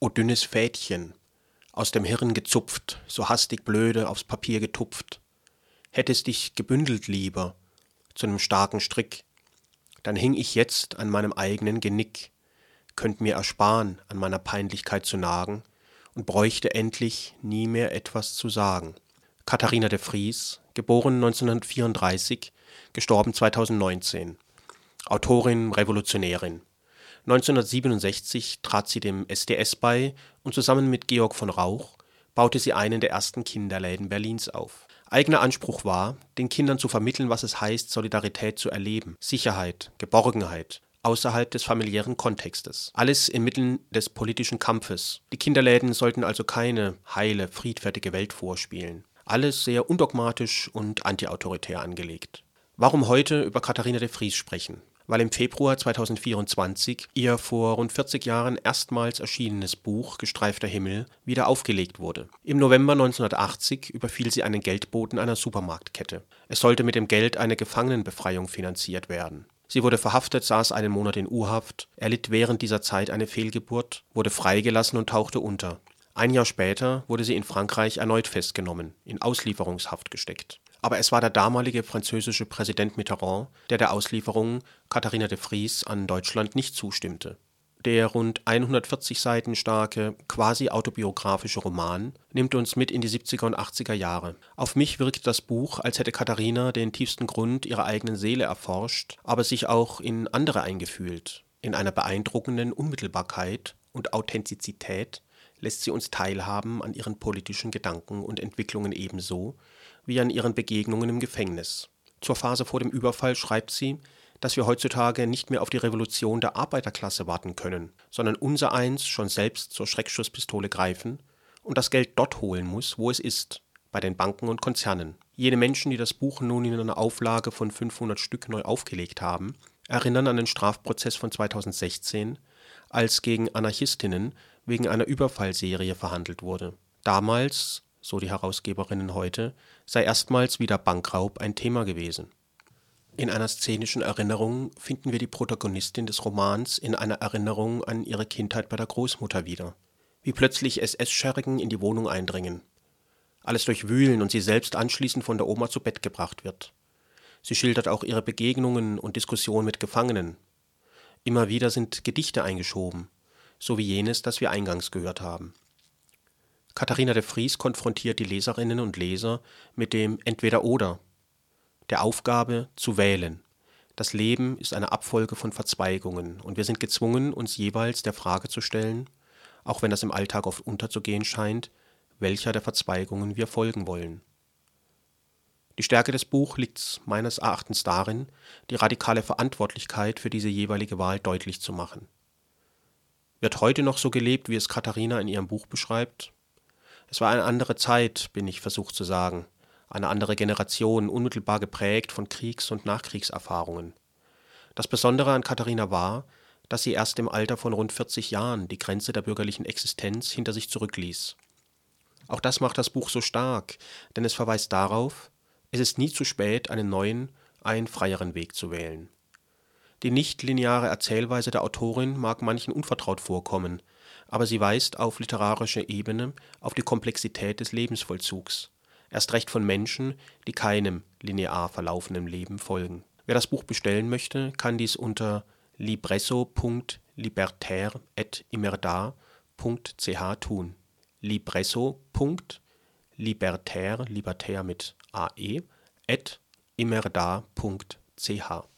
O dünnes Fädchen, aus dem Hirn gezupft, so hastig blöde aufs Papier getupft. Hättest dich gebündelt lieber zu nem starken Strick, dann hing ich jetzt an meinem eigenen Genick, könnt mir ersparen, an meiner Peinlichkeit zu nagen und bräuchte endlich nie mehr etwas zu sagen. Katharina de Vries, geboren 1934, gestorben 2019. Autorin, Revolutionärin. 1967 trat sie dem SDS bei und zusammen mit Georg von Rauch baute sie einen der ersten Kinderläden Berlins auf. Eigener Anspruch war, den Kindern zu vermitteln, was es heißt, Solidarität zu erleben, Sicherheit, Geborgenheit, außerhalb des familiären Kontextes. Alles inmitten des politischen Kampfes. Die Kinderläden sollten also keine heile, friedfertige Welt vorspielen. Alles sehr undogmatisch und antiautoritär angelegt. Warum heute über Katharina de Vries sprechen? Weil im Februar 2024 ihr vor rund 40 Jahren erstmals erschienenes Buch Gestreifter Himmel wieder aufgelegt wurde. Im November 1980 überfiel sie einen Geldboten einer Supermarktkette. Es sollte mit dem Geld eine Gefangenenbefreiung finanziert werden. Sie wurde verhaftet, saß einen Monat in U-Haft, erlitt während dieser Zeit eine Fehlgeburt, wurde freigelassen und tauchte unter. Ein Jahr später wurde sie in Frankreich erneut festgenommen, in Auslieferungshaft gesteckt aber es war der damalige französische Präsident Mitterrand, der der Auslieferung Katharina de Vries an Deutschland nicht zustimmte. Der rund 140 Seiten starke, quasi autobiografische Roman nimmt uns mit in die 70er und 80er Jahre. Auf mich wirkt das Buch, als hätte Katharina den tiefsten Grund ihrer eigenen Seele erforscht, aber sich auch in andere eingefühlt. In einer beeindruckenden Unmittelbarkeit und Authentizität lässt sie uns teilhaben an ihren politischen Gedanken und Entwicklungen ebenso wie an ihren Begegnungen im Gefängnis. Zur Phase vor dem Überfall schreibt sie, dass wir heutzutage nicht mehr auf die Revolution der Arbeiterklasse warten können, sondern unsereins schon selbst zur Schreckschusspistole greifen und das Geld dort holen muss, wo es ist, bei den Banken und Konzernen. Jene Menschen, die das Buch nun in einer Auflage von 500 Stück neu aufgelegt haben, erinnern an den Strafprozess von 2016, als gegen Anarchistinnen wegen einer Überfallserie verhandelt wurde. Damals so die Herausgeberinnen heute, sei erstmals wieder Bankraub ein Thema gewesen. In einer szenischen Erinnerung finden wir die Protagonistin des Romans in einer Erinnerung an ihre Kindheit bei der Großmutter wieder. Wie plötzlich SS-Schergen in die Wohnung eindringen. Alles durchwühlen und sie selbst anschließend von der Oma zu Bett gebracht wird. Sie schildert auch ihre Begegnungen und Diskussionen mit Gefangenen. Immer wieder sind Gedichte eingeschoben, so wie jenes, das wir eingangs gehört haben. Katharina de Vries konfrontiert die Leserinnen und Leser mit dem Entweder-Oder, der Aufgabe zu wählen. Das Leben ist eine Abfolge von Verzweigungen und wir sind gezwungen, uns jeweils der Frage zu stellen, auch wenn das im Alltag oft unterzugehen scheint, welcher der Verzweigungen wir folgen wollen. Die Stärke des Buchs liegt meines Erachtens darin, die radikale Verantwortlichkeit für diese jeweilige Wahl deutlich zu machen. Wird heute noch so gelebt, wie es Katharina in ihrem Buch beschreibt? Es war eine andere Zeit, bin ich versucht zu sagen, eine andere Generation, unmittelbar geprägt von Kriegs- und Nachkriegserfahrungen. Das Besondere an Katharina war, dass sie erst im Alter von rund 40 Jahren die Grenze der bürgerlichen Existenz hinter sich zurückließ. Auch das macht das Buch so stark, denn es verweist darauf, es ist nie zu spät, einen neuen, einen freieren Weg zu wählen. Die nichtlineare Erzählweise der Autorin mag manchen unvertraut vorkommen, aber sie weist auf literarischer Ebene auf die Komplexität des Lebensvollzugs, erst recht von Menschen, die keinem linear verlaufenden Leben folgen. Wer das Buch bestellen möchte, kann dies unter libresso.libertaire.immerdar.ch tun. libresso.libertaire, libertaire mit ae, at immerdar.ch